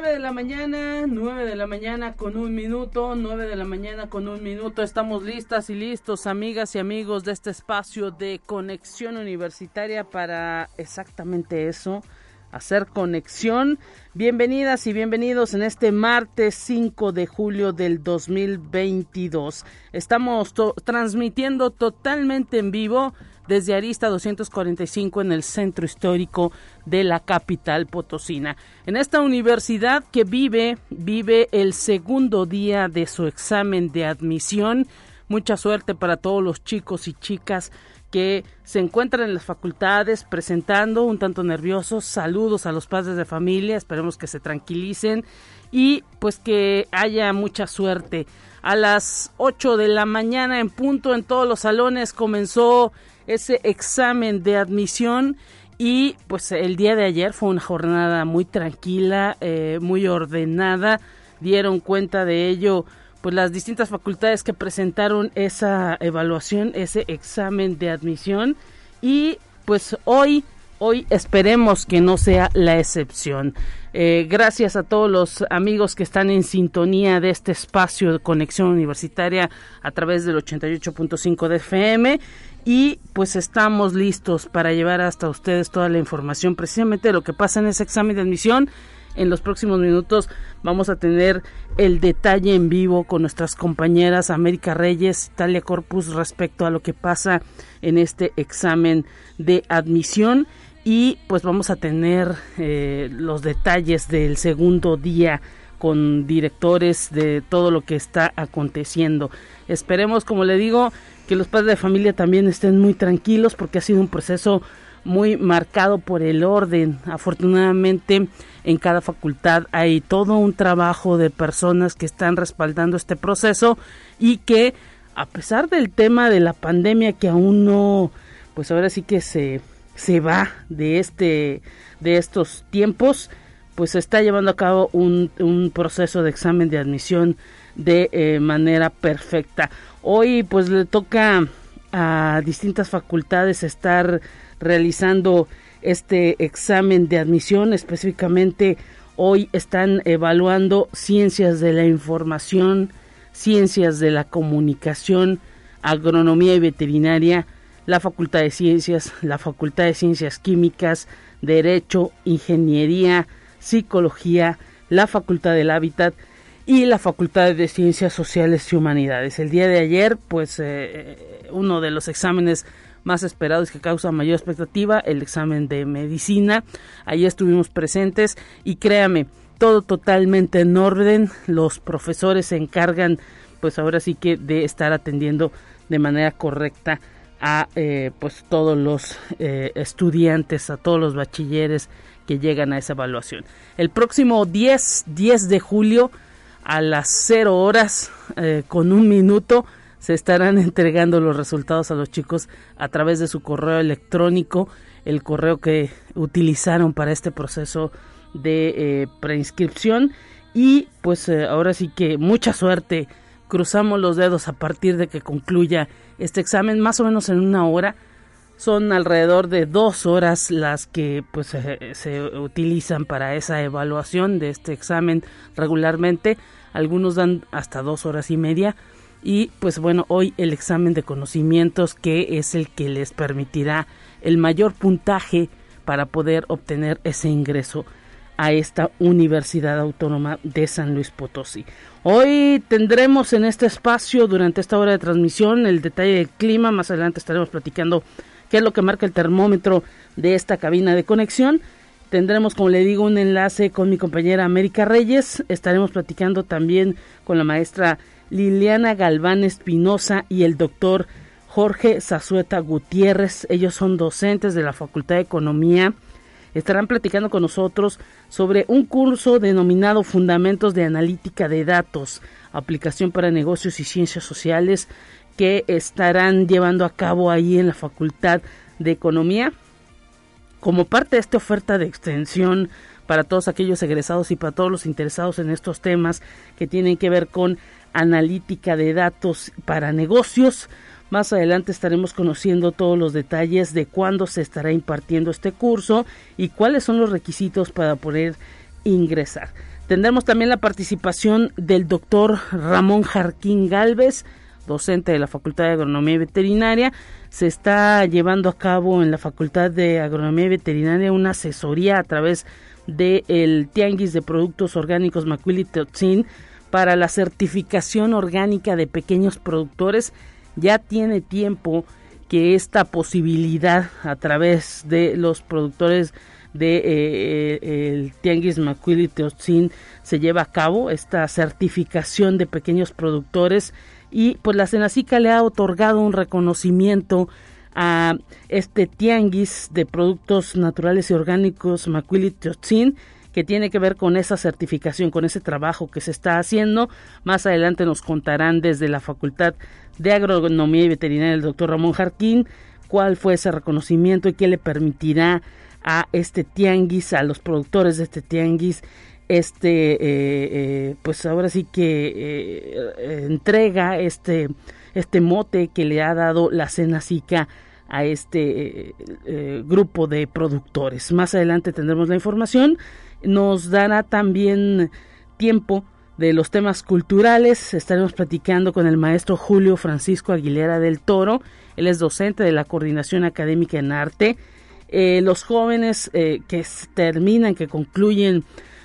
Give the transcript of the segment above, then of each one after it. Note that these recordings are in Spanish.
9 de la mañana, 9 de la mañana con un minuto, 9 de la mañana con un minuto. Estamos listas y listos, amigas y amigos de este espacio de conexión universitaria para exactamente eso, hacer conexión. Bienvenidas y bienvenidos en este martes 5 de julio del 2022. Estamos transmitiendo totalmente en vivo desde Arista 245 en el centro histórico de la capital potosina. En esta universidad que vive, vive el segundo día de su examen de admisión. Mucha suerte para todos los chicos y chicas que se encuentran en las facultades presentando un tanto nerviosos. Saludos a los padres de familia, esperemos que se tranquilicen y pues que haya mucha suerte. A las 8 de la mañana en punto en todos los salones comenzó ese examen de admisión y pues el día de ayer fue una jornada muy tranquila, eh, muy ordenada, dieron cuenta de ello pues las distintas facultades que presentaron esa evaluación, ese examen de admisión. Y pues hoy hoy esperemos que no sea la excepción. Eh, gracias a todos los amigos que están en sintonía de este espacio de conexión universitaria a través del 88.5 de FM y pues estamos listos para llevar hasta ustedes toda la información precisamente de lo que pasa en ese examen de admisión. En los próximos minutos vamos a tener el detalle en vivo con nuestras compañeras América Reyes, Talia Corpus respecto a lo que pasa en este examen de admisión y pues vamos a tener eh, los detalles del segundo día con directores de todo lo que está aconteciendo. Esperemos, como le digo, que los padres de familia también estén muy tranquilos porque ha sido un proceso muy marcado por el orden. Afortunadamente en cada facultad hay todo un trabajo de personas que están respaldando este proceso y que a pesar del tema de la pandemia que aún no, pues ahora sí que se, se va de este de estos tiempos, pues se está llevando a cabo un, un proceso de examen de admisión de eh, manera perfecta. Hoy pues le toca a distintas facultades estar realizando este examen de admisión específicamente hoy están evaluando ciencias de la información, ciencias de la comunicación, agronomía y veterinaria, la Facultad de Ciencias, la Facultad de Ciencias Químicas, Derecho, Ingeniería, Psicología, la Facultad del Hábitat y la Facultad de Ciencias Sociales y Humanidades. El día de ayer, pues eh, uno de los exámenes más esperados que causa mayor expectativa, el examen de medicina. Ahí estuvimos presentes y créame, todo totalmente en orden. Los profesores se encargan, pues ahora sí que de estar atendiendo de manera correcta a eh, pues todos los eh, estudiantes, a todos los bachilleres que llegan a esa evaluación. El próximo 10, 10 de julio a las 0 horas eh, con un minuto se estarán entregando los resultados a los chicos a través de su correo electrónico, el correo que utilizaron para este proceso de preinscripción y pues ahora sí que mucha suerte, cruzamos los dedos a partir de que concluya este examen más o menos en una hora. Son alrededor de dos horas las que pues se utilizan para esa evaluación de este examen regularmente. Algunos dan hasta dos horas y media. Y pues bueno hoy el examen de conocimientos que es el que les permitirá el mayor puntaje para poder obtener ese ingreso a esta Universidad Autónoma de San Luis Potosí. Hoy tendremos en este espacio durante esta hora de transmisión el detalle del clima, más adelante estaremos platicando qué es lo que marca el termómetro de esta cabina de conexión Tendremos, como le digo, un enlace con mi compañera América Reyes. Estaremos platicando también con la maestra Liliana Galván Espinosa y el doctor Jorge Zazueta Gutiérrez. Ellos son docentes de la Facultad de Economía. Estarán platicando con nosotros sobre un curso denominado Fundamentos de Analítica de Datos, aplicación para negocios y ciencias sociales que estarán llevando a cabo ahí en la Facultad de Economía como parte de esta oferta de extensión para todos aquellos egresados y para todos los interesados en estos temas que tienen que ver con analítica de datos para negocios. Más adelante estaremos conociendo todos los detalles de cuándo se estará impartiendo este curso y cuáles son los requisitos para poder ingresar. Tendremos también la participación del doctor Ramón Jarquín Galvez, docente de la Facultad de Agronomía y Veterinaria. Se está llevando a cabo en la Facultad de Agronomía y Veterinaria una asesoría a través del Tianguis de Productos Orgánicos Macuili Teotzin para la certificación orgánica de pequeños productores. Ya tiene tiempo que esta posibilidad a través de los productores de eh, eh, el Tianguis Macuili Teotzin se lleva a cabo esta certificación de pequeños productores y pues la Senacica le ha otorgado un reconocimiento a este tianguis de productos naturales y orgánicos Macuili Teotzin que tiene que ver con esa certificación, con ese trabajo que se está haciendo. Más adelante nos contarán desde la Facultad de Agronomía y Veterinaria el doctor Ramón Jarquín cuál fue ese reconocimiento y qué le permitirá a este tianguis, a los productores de este tianguis, este, eh, eh, pues ahora sí que eh, entrega este, este mote que le ha dado la Cenacica a este grupo de productores. Más adelante tendremos la información. Nos dará también tiempo de los temas culturales. Estaremos platicando con el maestro Julio Francisco Aguilera del Toro. Él es docente de la Coordinación Académica en Arte eh, los jóvenes eh, que terminan, que concluyen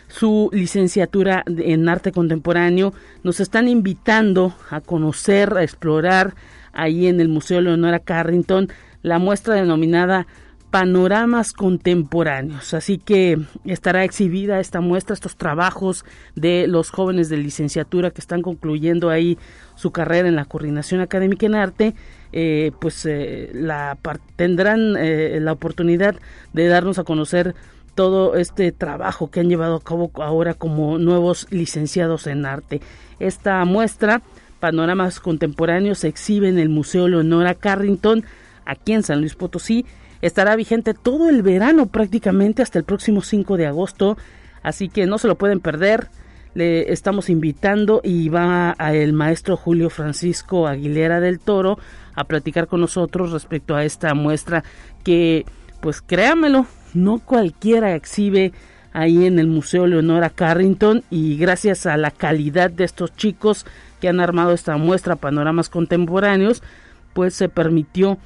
su licenciatura en arte contemporáneo, nos están invitando a conocer, a explorar ahí en el Museo Leonora Carrington la muestra denominada Panoramas Contemporáneos. Así que estará exhibida esta muestra, estos trabajos de los jóvenes de licenciatura que están concluyendo ahí su carrera en la coordinación académica en arte eh, pues eh, la tendrán eh, la oportunidad de darnos a conocer todo este trabajo que han llevado a cabo ahora como nuevos licenciados en arte. Esta muestra, Panoramas Contemporáneos, se exhibe en el Museo Leonora Carrington, aquí en San Luis Potosí. Estará vigente todo el verano prácticamente hasta el próximo 5 de agosto, así que no se lo pueden perder. Le estamos invitando y va a el maestro Julio Francisco Aguilera del Toro a platicar con nosotros respecto a esta muestra que, pues créamelo, no cualquiera exhibe ahí en el Museo Leonora Carrington y gracias a la calidad de estos chicos que han armado esta muestra Panoramas Contemporáneos, pues se permitió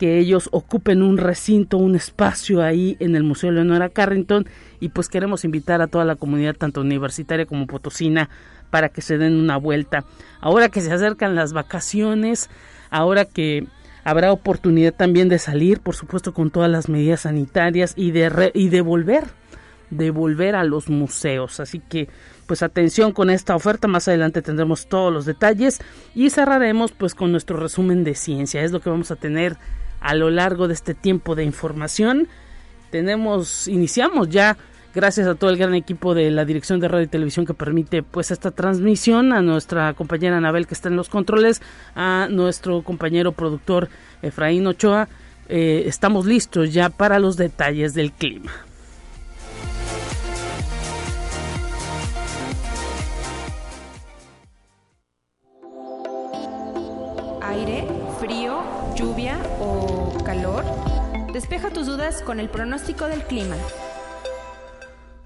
que ellos ocupen un recinto, un espacio ahí en el Museo Leonora Carrington y pues queremos invitar a toda la comunidad, tanto universitaria como potosina, para que se den una vuelta. Ahora que se acercan las vacaciones, ahora que habrá oportunidad también de salir, por supuesto con todas las medidas sanitarias y de, y volver, de volver a los museos. Así que pues atención con esta oferta, más adelante tendremos todos los detalles y cerraremos pues con nuestro resumen de ciencia, es lo que vamos a tener a lo largo de este tiempo de información. Tenemos, iniciamos ya, gracias a todo el gran equipo de la Dirección de Radio y Televisión que permite pues esta transmisión, a nuestra compañera Anabel que está en los controles, a nuestro compañero productor Efraín Ochoa. Eh, estamos listos ya para los detalles del clima. Con el pronóstico del clima.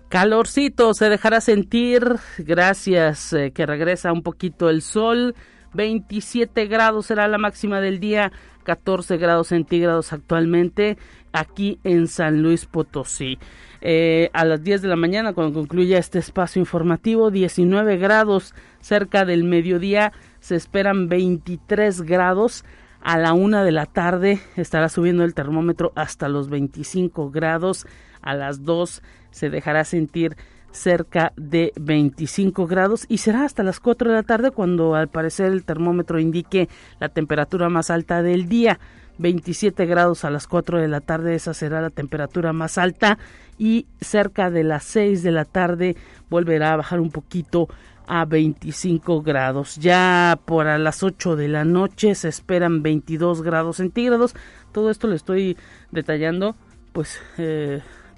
Calorcito se dejará sentir gracias eh, que regresa un poquito el sol. 27 grados será la máxima del día, 14 grados centígrados actualmente aquí en San Luis Potosí. Eh, a las 10 de la mañana, cuando concluya este espacio informativo, 19 grados cerca del mediodía, se esperan 23 grados a la una de la tarde estará subiendo el termómetro hasta los 25 grados. A las 2 se dejará sentir cerca de 25 grados y será hasta las 4 de la tarde cuando al parecer el termómetro indique la temperatura más alta del día. 27 grados a las 4 de la tarde, esa será la temperatura más alta y cerca de las 6 de la tarde volverá a bajar un poquito a 25 grados. Ya por a las 8 de la noche se esperan 22 grados centígrados. Todo esto lo estoy detallando pues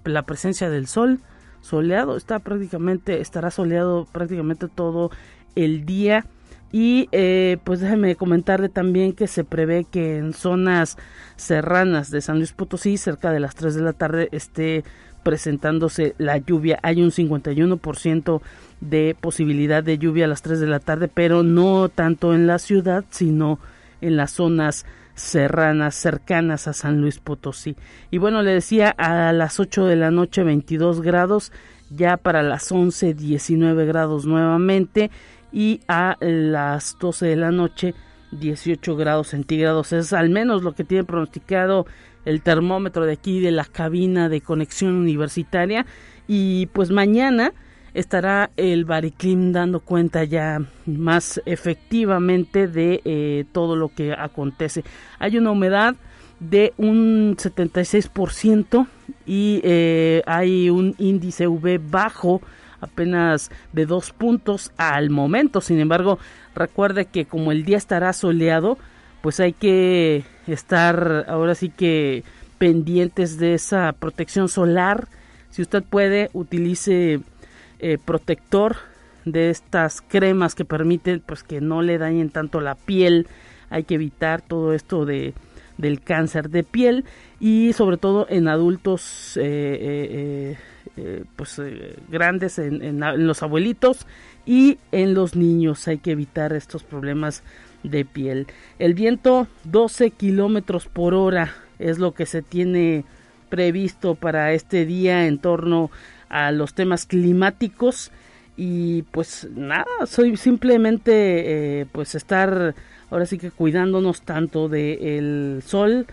la presencia del sol soleado, está prácticamente, estará soleado prácticamente todo el día. Y eh, pues déjeme comentarle también que se prevé que en zonas serranas de San Luis Potosí, cerca de las 3 de la tarde, esté presentándose la lluvia. Hay un 51% de posibilidad de lluvia a las 3 de la tarde, pero no tanto en la ciudad, sino en las zonas serranas cercanas a San Luis Potosí. Y bueno, le decía a las 8 de la noche 22 grados, ya para las 11 19 grados nuevamente y a las 12 de la noche 18 grados centígrados. Es al menos lo que tiene pronosticado el termómetro de aquí de la cabina de conexión universitaria y pues mañana estará el Bariclim dando cuenta ya más efectivamente de eh, todo lo que acontece. Hay una humedad de un 76% y eh, hay un índice V bajo apenas de dos puntos al momento. Sin embargo, recuerde que como el día estará soleado, pues hay que estar ahora sí que pendientes de esa protección solar. Si usted puede, utilice eh, protector de estas cremas que permiten pues que no le dañen tanto la piel hay que evitar todo esto de del cáncer de piel y sobre todo en adultos eh, eh, pues grandes en, en, los abuelitos y en los niños hay que evitar estos problemas de piel el viento 12 kilómetros por hora es lo que se tiene previsto para este día en torno a los temas climáticos y pues nada, soy simplemente eh, pues estar ahora sí que cuidándonos tanto del sol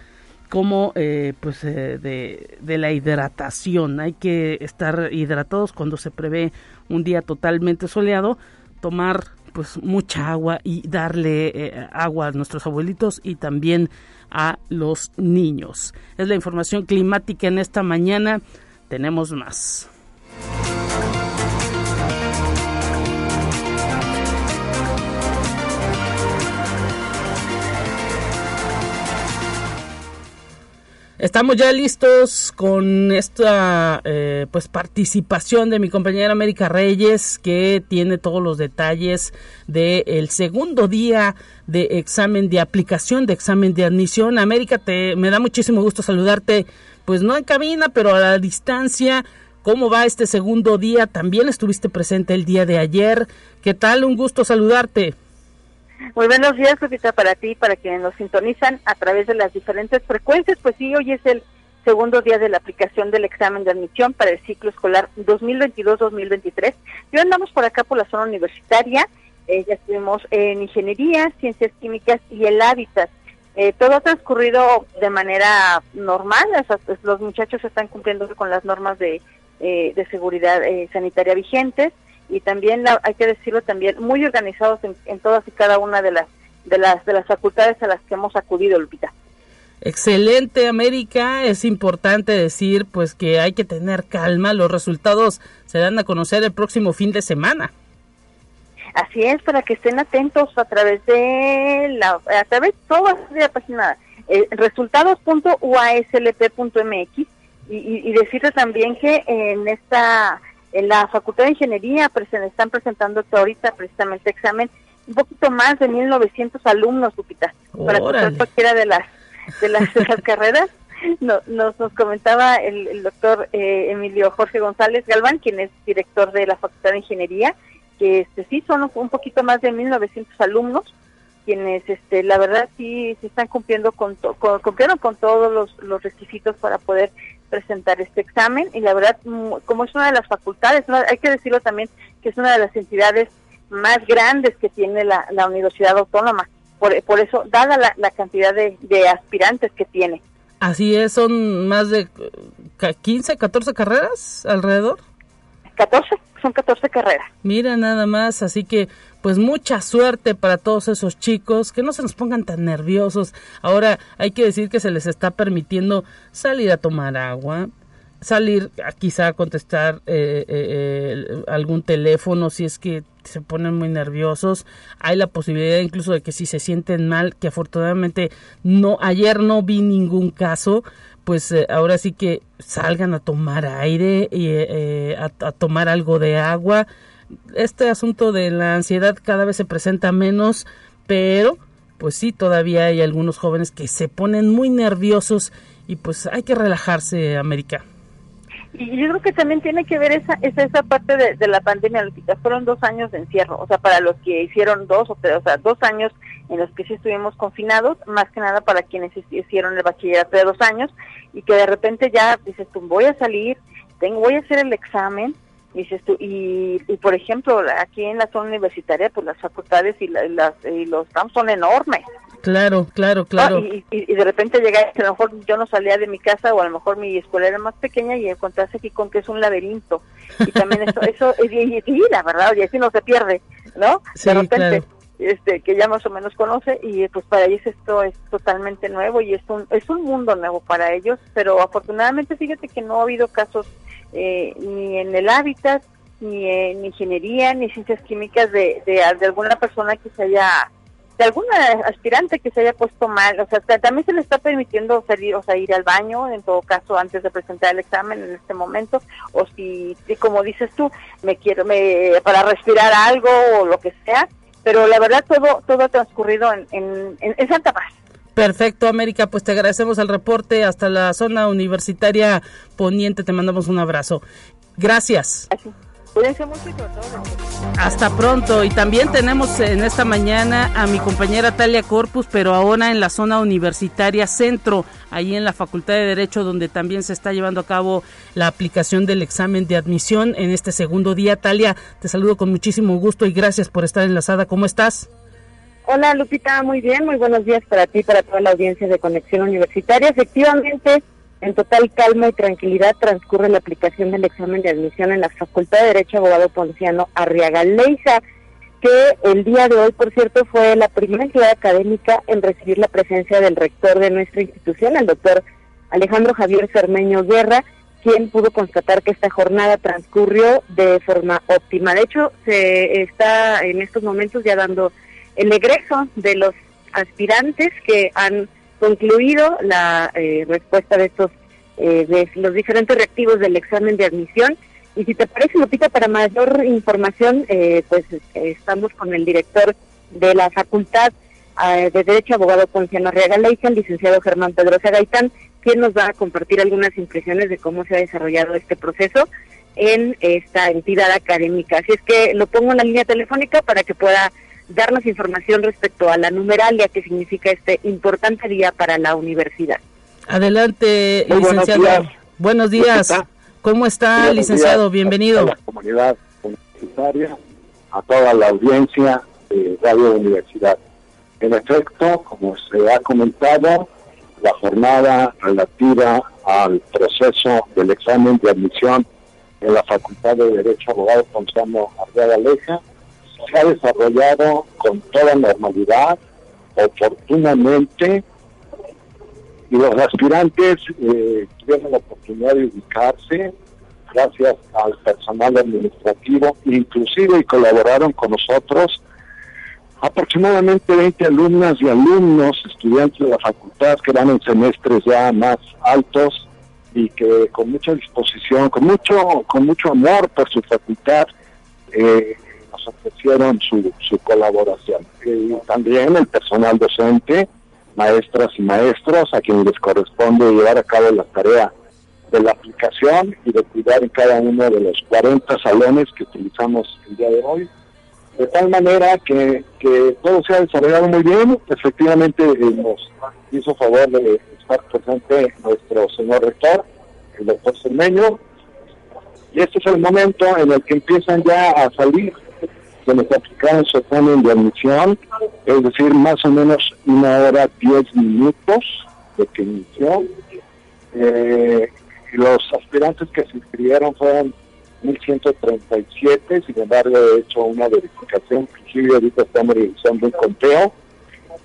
como eh, pues eh, de, de, la hidratación. Hay que estar hidratados cuando se prevé un día totalmente soleado, tomar pues mucha agua y darle agua a nuestros abuelitos y también a los niños. Es la información climática en esta mañana. Tenemos más. Estamos ya listos con esta eh, pues participación de mi compañera América Reyes que tiene todos los detalles del segundo día de examen de aplicación de examen de admisión. América, te me da muchísimo gusto saludarte, pues no en cabina, pero a la distancia. ¿Cómo va este segundo día? También estuviste presente el día de ayer. ¿Qué tal? Un gusto saludarte. Muy buenos días, Lupita, para ti, para quienes nos sintonizan a través de las diferentes frecuencias. Pues sí, hoy es el segundo día de la aplicación del examen de admisión para el ciclo escolar 2022-2023. Y andamos por acá por la zona universitaria. Eh, ya estuvimos en ingeniería, ciencias químicas y el hábitat. Eh, todo ha transcurrido de manera normal. Pues, los muchachos están cumpliendo con las normas de eh, seguridad sanitaria vigentes y también hay que decirlo también muy organizados en, todas y cada una de las de las de las facultades a las que hemos acudido Lupita. Excelente América. Es importante decir pues que hay que tener calma. Los resultados se dan a conocer el próximo fin de semana. Así es para que estén atentos a través de la a través de toda la página eh, resultados.uaslp.mx y, y, decirte también que en esta en la Facultad de Ingeniería pues, están presentando ahorita precisamente examen un poquito más de 1900 alumnos, Lupita, para cualquiera de las de las, carreras. No, nos, nos comentaba el, doctor eh, Emilio Jorge González Galván, quien es director de la Facultad de Ingeniería, que este sí son un poquito más de 1900 alumnos quienes este la verdad sí se están cumpliendo con, con cumplieron con todos los, los requisitos para poder presentar este examen y la verdad mm, como es una de las facultades hay que decirlo también que es una de las entidades más grandes que tiene la, la universidad autónoma. Por, por eso dada la, la cantidad de, de aspirantes que tiene. Así es son más de 15 14 carreras alrededor. 14 son 14 carreras. Mira nada más, así que pues mucha suerte para todos esos chicos, que no se nos pongan tan nerviosos. Ahora hay que decir que se les está permitiendo salir a tomar agua, salir a, quizá a contestar eh, eh, eh, algún teléfono si es que se ponen muy nerviosos. Hay la posibilidad incluso de que si se sienten mal, que afortunadamente no ayer no vi ningún caso, pues eh, ahora sí que salgan a tomar aire y eh, a, a, tomar algo de agua. Este asunto de la ansiedad cada vez se presenta menos, pero pues sí, todavía hay algunos jóvenes que se ponen muy nerviosos y pues hay que relajarse, América. Y yo creo que también tiene que ver esa esa, esa parte de, la pandemia, que fueron dos años de encierro, o sea, para los que hicieron dos o tres, o sea, dos años en los que sí estuvimos confinados, más que nada para quienes hicieron el bachillerato de dos años y que de repente ya dices tú, voy a salir, tengo, voy a hacer el examen, dices tú, y, y por ejemplo, aquí en la zona universitaria, pues las facultades y, la, las, y los campos son enormes, Claro, claro, claro. y, y, y, de repente llega, a lo mejor yo no salía de mi casa o a lo mejor mi escuela era más pequeña y encontrarse aquí con que es un laberinto. Y también eso, eso y, y, la verdad, y así no se pierde, ¿no? Sí, de repente, claro. Este, que ya más o menos conoce y pues para ellos esto es totalmente nuevo y es un, es un mundo nuevo para ellos, pero afortunadamente fíjate que no ha habido casos eh, ni en el hábitat, ni en ingeniería, ni ciencias químicas de, de, alguna persona que se haya de alguna aspirante que se haya puesto mal, o sea, también se le está permitiendo salir, o sea, ir al baño, en todo caso, antes de presentar el examen en este momento, o si, como dices tú, me quiero, me, para respirar algo o lo que sea, pero la verdad todo, todo ha transcurrido en, en, en Santa Paz. Perfecto, América, pues te agradecemos el reporte hasta la zona universitaria poniente, te mandamos un abrazo. Gracias. Así. Cuídense mucho y sobre todo. Hasta pronto. Y también tenemos en esta mañana a mi compañera Talia Corpus, pero ahora en la zona universitaria centro, ahí en la Facultad de Derecho, donde también se está llevando a cabo la aplicación del examen de admisión en este segundo día. Talia, te saludo con muchísimo gusto y gracias por estar enlazada. ¿Cómo estás? Hola Lupita, muy bien, muy buenos días para ti, para toda la audiencia de Conexión Universitaria. Efectivamente, en total calma y tranquilidad transcurre la aplicación del examen de admisión en la Facultad de Derecho Abogado Ponciano Arriaga Leiza, que el día de hoy, por cierto, fue la primera entidad académica en recibir la presencia del rector de nuestra institución, el doctor Alejandro Javier Cermeño Guerra, quien pudo constatar que esta jornada transcurrió de forma óptima. De hecho, se está en estos momentos ya dando el egreso de los aspirantes que han concluido la eh, respuesta de estos eh, de los diferentes reactivos del examen de admisión y si te parece Lupita para mayor información eh, pues estamos con el director de la facultad de Derecho Abogado Ponciano Arriaga Leica, el licenciado Germán Pedrosa Gaitán, quien nos va a compartir algunas impresiones de cómo se ha desarrollado este proceso en esta entidad académica. Así es que lo pongo en la línea telefónica para que pueda darnos información respecto a la numeralia que significa este importante día para la universidad. Adelante, Muy licenciado. Buenos días. Buenos días. ¿Cómo está, buenos licenciado? Días Bienvenido. A la comunidad universitaria, a toda la audiencia de Radio Universidad. En efecto, como se ha comentado, la jornada relativa al proceso del examen de admisión en la Facultad de Derecho Abogado Gonzalo Arriaga Leja se ha desarrollado con toda normalidad, oportunamente, y los aspirantes eh, tuvieron la oportunidad de ubicarse gracias al personal administrativo, inclusive y colaboraron con nosotros aproximadamente 20 alumnas y alumnos, estudiantes de la facultad que van en semestres ya más altos y que con mucha disposición, con mucho, con mucho amor por su facultad, eh, nos ofrecieron su, su colaboración. Y también el personal docente, maestras y maestros, a quienes les corresponde llevar a cabo la tarea de la aplicación y de cuidar en cada uno de los 40 salones que utilizamos el día de hoy. De tal manera que, todo se ha desarrollado muy bien. Efectivamente, eh, nos hizo favor de estar presente nuestro señor rector, el doctor Cermeño. Y este es el momento en el que empiezan ya a salir se les aplicaron su examen de admisión, es decir, más o menos una hora diez minutos de que inició. Eh, los aspirantes que se inscribieron fueron 1137, sin embargo he hecho una verificación, inclusive ahorita estamos realizando un conteo,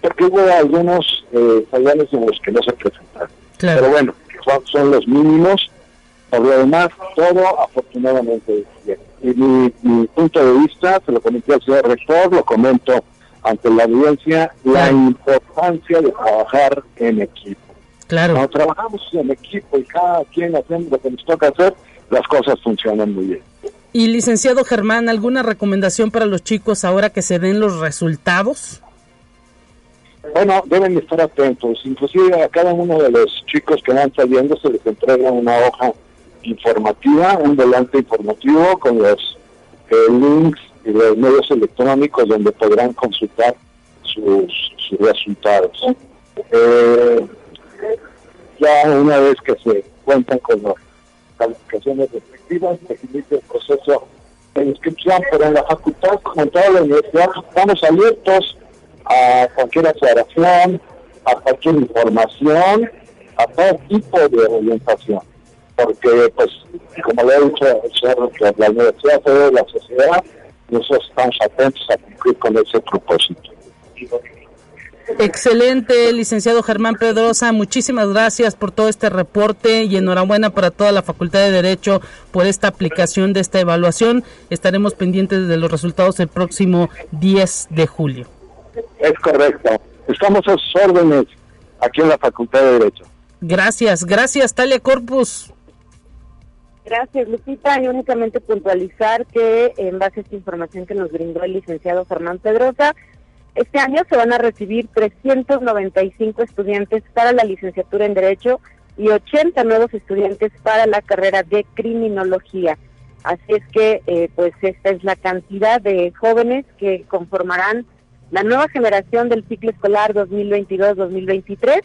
porque hubo algunos eh, salones en los que no se presentaron. Claro. Pero bueno, son, son los mínimos, por lo demás, todo afortunadamente bien. Mi, mi, punto de vista, se lo comenté al señor rector, lo comento ante la audiencia, la importancia de trabajar en equipo. Claro. Cuando trabajamos en equipo y cada quien hacemos lo que nos toca hacer, las cosas funcionan muy bien. Y licenciado Germán, ¿alguna recomendación para los chicos ahora que se den los resultados? Bueno, deben estar atentos. Inclusive a cada uno de los chicos que van saliendo se les entrega una hoja informativa, un volante informativo con los eh, links y los medios electrónicos donde podrán consultar sus, resultados. Eh, ya una vez que se cuentan con las calificaciones respectivas, se inicia el proceso de inscripción, pero en la facultad, como en toda la universidad, estamos abiertos a cualquier aclaración, a cualquier información, a todo tipo de orientación. Porque, pues, como le he dicho señor la universidad, toda la sociedad, nosotros estamos atentos a cumplir con ese propósito. Excelente, licenciado Germán Pedrosa. Muchísimas gracias por todo este reporte y enhorabuena para toda la Facultad de Derecho por esta aplicación de esta evaluación. Estaremos pendientes de los resultados el próximo 10 de julio. Es correcto. Estamos a sus órdenes aquí en la Facultad de Derecho. Gracias, gracias, Talia Corpus. Gracias, Lupita. Y únicamente puntualizar que en base a esta información que nos brindó el licenciado Germán Pedrosa, este año se van a recibir 395 estudiantes para la licenciatura en Derecho y 80 nuevos estudiantes para la carrera de Criminología. Así es que, eh, pues, esta es la cantidad de jóvenes que conformarán la nueva generación del ciclo escolar 2022-2023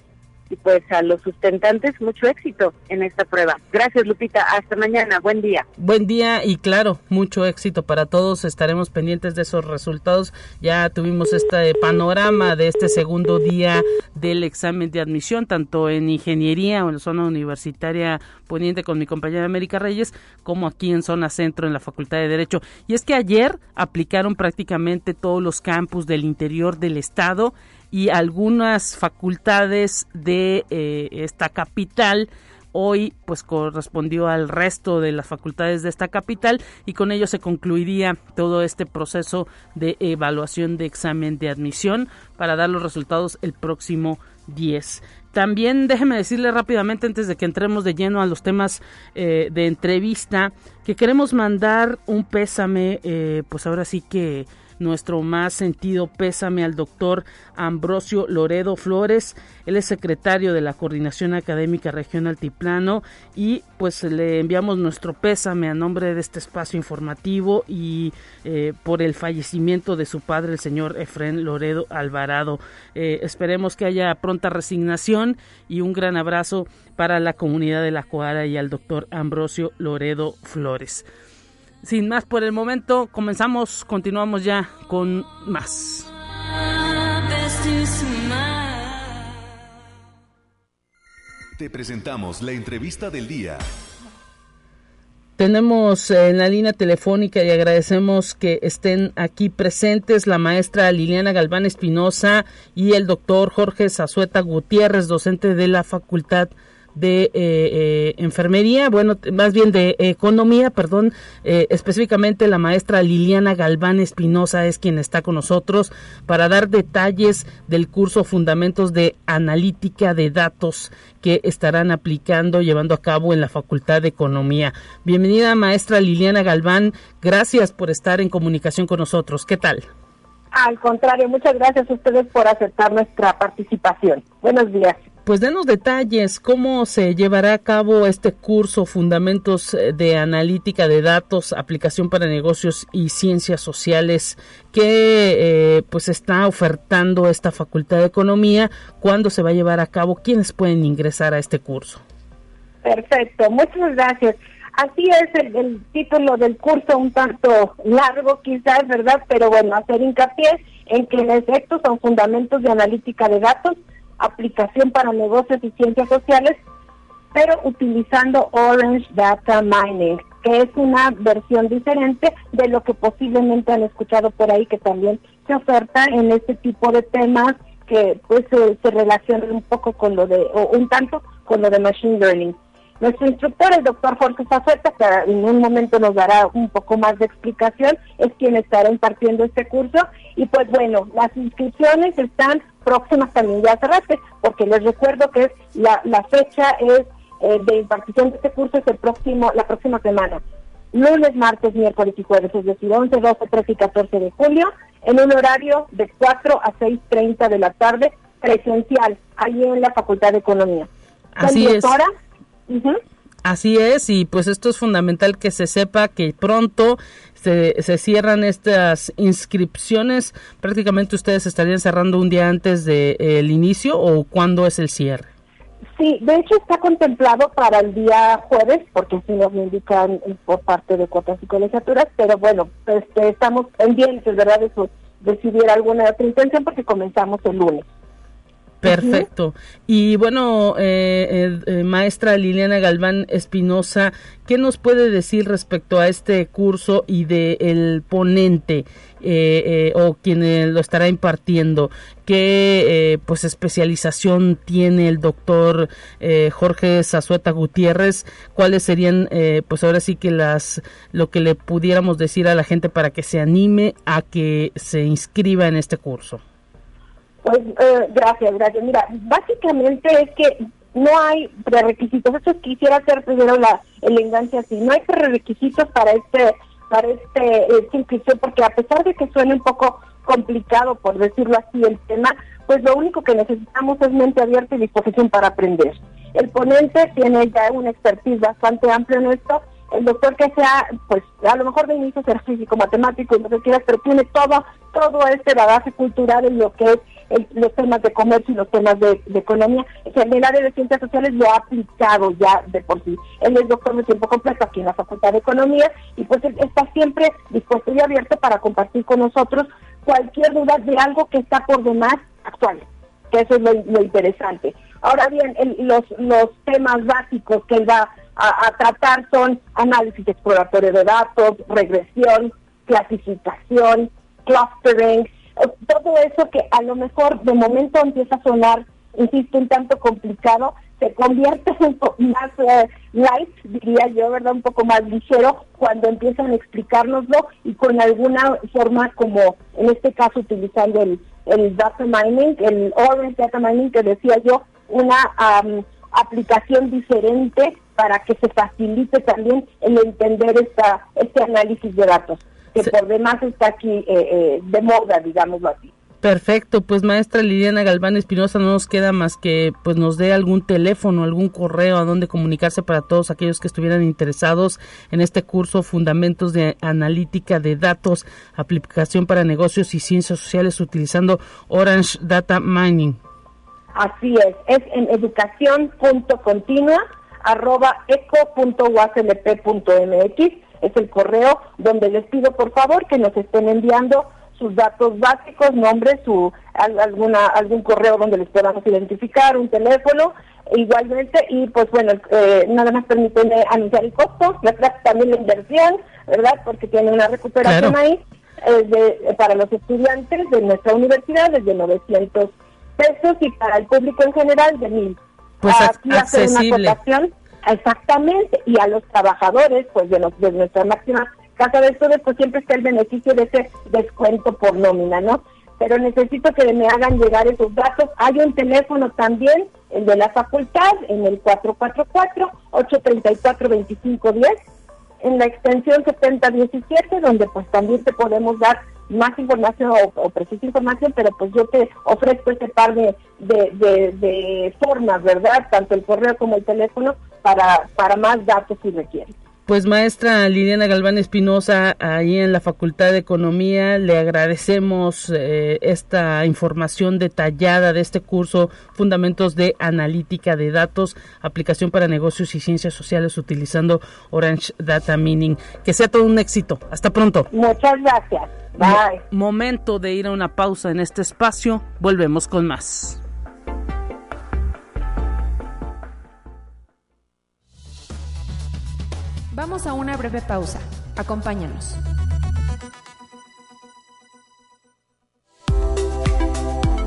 y pues a los sustentantes mucho éxito en esta prueba. Gracias Lupita, hasta mañana, buen día. Buen día y claro, mucho éxito para todos, estaremos pendientes de esos resultados. Ya tuvimos este panorama de este segundo día del examen de admisión, tanto en ingeniería o en la zona universitaria poniente con mi compañera América Reyes, como aquí en zona centro en la Facultad de Derecho. Y es que ayer aplicaron prácticamente todos los campus del interior del estado y algunas facultades de eh, esta capital hoy pues correspondió al resto de las facultades de esta capital y con ello se concluiría todo este proceso de evaluación de examen de admisión para dar los resultados el próximo 10. También déjeme decirle rápidamente antes de que entremos de lleno a los temas eh, de entrevista que queremos mandar un pésame eh, pues ahora sí que nuestro más sentido pésame al doctor Ambrosio Loredo Flores. Él es secretario de la Coordinación Académica Región Altiplano y pues le enviamos nuestro pésame a nombre de este espacio informativo y eh, por el fallecimiento de su padre, el señor Efren Loredo Alvarado. Eh, esperemos que haya pronta resignación y un gran abrazo para la comunidad de la Coara y al doctor Ambrosio Loredo Flores sin más por el momento, comenzamos, continuamos ya con más. Te presentamos la entrevista del día. Tenemos en la línea telefónica y agradecemos que estén aquí presentes la maestra Liliana Galván Espinosa y el doctor Jorge Zazueta Gutiérrez, docente de la Facultad de eh, eh, enfermería, bueno, más bien de economía, perdón, eh, específicamente la maestra Liliana Galván Espinosa es quien está con nosotros para dar detalles del curso Fundamentos de Analítica de Datos que estarán aplicando, llevando a cabo en la Facultad de Economía. Bienvenida, maestra Liliana Galván, gracias por estar en comunicación con nosotros. ¿Qué tal? Al contrario, muchas gracias a ustedes por aceptar nuestra participación. Buenos días. Pues denos detalles, cómo se llevará a cabo este curso Fundamentos eh, de Analítica de Datos, Aplicación para Negocios y Ciencias Sociales que eh, pues está ofertando esta Facultad de Economía, cuándo se va a llevar a cabo, quiénes pueden ingresar a este curso. Perfecto, muchas gracias. Así es el, el título del curso, un tanto largo quizás, ¿verdad? Pero bueno, hacer hincapié en que en efecto son fundamentos de analítica de datos, aplicación para negocios y ciencias sociales, pero utilizando Orange Data Mining, que es una versión diferente de lo que posiblemente han escuchado por ahí, que también se oferta en este tipo de temas que pues se, relacionan un poco con lo de, o un tanto con lo de Machine Learning. Nuestro instructor, el doctor Jorge Zazueta, que en un momento nos dará un poco más de explicación, es quien estará impartiendo este curso. Y pues bueno, las inscripciones están próximas también ya a cerrarse, porque les recuerdo que es la, la fecha es eh, de impartición de este curso es el próximo, la próxima semana. Lunes, martes, miércoles y jueves, es decir, 11, 12, 13 y 14 de julio, en un horario de 4 a 6.30 de la tarde, presencial, ahí en la Facultad de Economía. Así es. Así es, y pues esto es fundamental que se sepa que pronto se, se, cierran estas inscripciones. Prácticamente ustedes estarían cerrando un día antes del de, inicio o cuándo es el cierre. Sí, de hecho está contemplado para el día jueves, porque así nos indican por parte de cuotas y colegiaturas, pero bueno, este, estamos pendientes, ¿verdad?, de, su, de si hubiera alguna otra intención, porque comenzamos el lunes. Perfecto. Y bueno, eh, eh, eh, maestra Liliana Galván Espinosa, ¿qué nos puede decir respecto a este curso y del el ponente o quien lo estará impartiendo? ¿Qué pues especialización tiene el doctor Jorge Zazueta Gutiérrez? ¿Cuáles serían pues ahora sí que las lo que le pudiéramos decir a la gente para que se anime a que se inscriba en este curso? Pues eh, gracias, gracias. Mira, básicamente es que no hay prerequisitos. Eso quisiera hacer primero la el enganche así. No hay prerequisitos para este para este inscripción porque a pesar de que suene un poco complicado por decirlo así el tema, pues lo único que necesitamos es mente abierta y disposición para aprender. El ponente tiene ya una expertise bastante amplia en esto. El doctor que sea, pues a lo mejor de inicio ser físico, matemático, lo que quieras, pero tiene todo, todo este bagaje cultural en lo que es los temas de comercio y los temas de, economía. En el área de ciencias sociales lo ha aplicado ya de por sí. Él es doctor de tiempo completo aquí en la Facultad de Economía y pues está siempre dispuesto y abierto para compartir con nosotros cualquier duda de algo que está por demás actual, que eso es lo, interesante. Ahora bien, los, los temas básicos que él va a, a tratar son análisis exploratorio de datos, regresión, clasificación, clustering, todo eso que a lo mejor de momento empieza a sonar, insisto, un tanto complicado, se convierte un poco más eh, light, diría yo, ¿verdad? Un poco más ligero cuando empiezan a explicárnoslo y con alguna forma como, en este caso, utilizando el, el data mining, el Orange Data Mining que decía yo, una aplicación diferente para que se facilite también el entender esta, este análisis de datos que por demás está aquí eh, eh, de moda, digámoslo así. Perfecto, pues maestra Liliana Galván Espinosa, no nos queda más que pues nos dé algún teléfono, algún correo a donde comunicarse para todos aquellos que estuvieran interesados en este curso Fundamentos de Analítica de Datos, aplicación para negocios y ciencias sociales utilizando Orange Data Mining. Así es, es en educación.continua arroba eco.uaslp.mx es el correo donde les pido por favor que nos estén enviando sus datos básicos, nombre, su alguna algún correo donde les podamos identificar, un teléfono, igualmente, y pues bueno, eh, nada más permíteme anunciar el costo, también la inversión, ¿verdad? Porque tiene una recuperación ahí eh, para los estudiantes de nuestra universidad desde 900 pesos y para el público en general de mil. Pues Aquí hacer una Exactamente, y a los trabajadores, pues de, los, de nuestra máxima casa de estudios, pues siempre está el beneficio de ese descuento por nómina, ¿no? Pero necesito que me hagan llegar esos datos. Hay un teléfono también, el de la facultad, en el 444-834-2510, en la extensión 7017, donde pues también te podemos dar más información o, precisa información, pero pues yo te ofrezco este par de, de, formas, ¿verdad? Tanto el correo como el teléfono para, para más datos si requieren. Pues maestra Liliana Galván Espinosa, ahí en la Facultad de Economía, le agradecemos eh, esta información detallada de este curso Fundamentos de Analítica de Datos, aplicación para negocios y ciencias sociales utilizando Orange Data Mining. Que sea todo un éxito. Hasta pronto. Muchas gracias. Bye. momento de ir a una pausa en este espacio. Volvemos con más. Vamos a una breve pausa. Acompáñanos.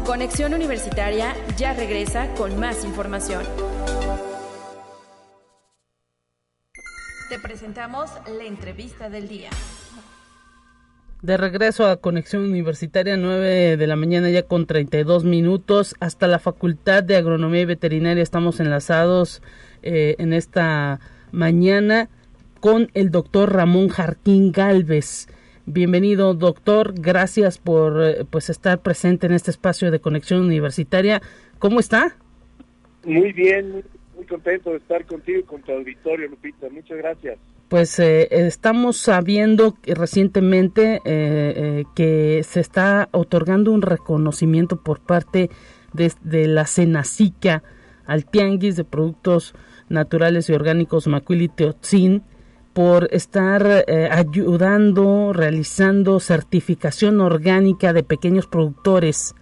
Conexión Universitaria ya regresa con más información. Te presentamos la entrevista del día. De regreso a Conexión Universitaria, 9 de la mañana ya con 32 minutos. Hasta la Facultad de Agronomía y Veterinaria estamos enlazados eh, en esta mañana con el doctor Ramón Jarquín Galvez. Bienvenido, doctor. Gracias por eh, pues estar presente en este espacio de Conexión Universitaria. ¿Cómo está? Muy bien, muy contento de estar contigo y con tu auditorio, Lupita. Muchas gracias. Pues eh, estamos sabiendo que recientemente eh, eh, que se está otorgando un reconocimiento por parte de, la Senacica al Tianguis de Productos Naturales y Orgánicos Macuili Teotzin por estar ayudando, realizando certificación orgánica de pequeños productores.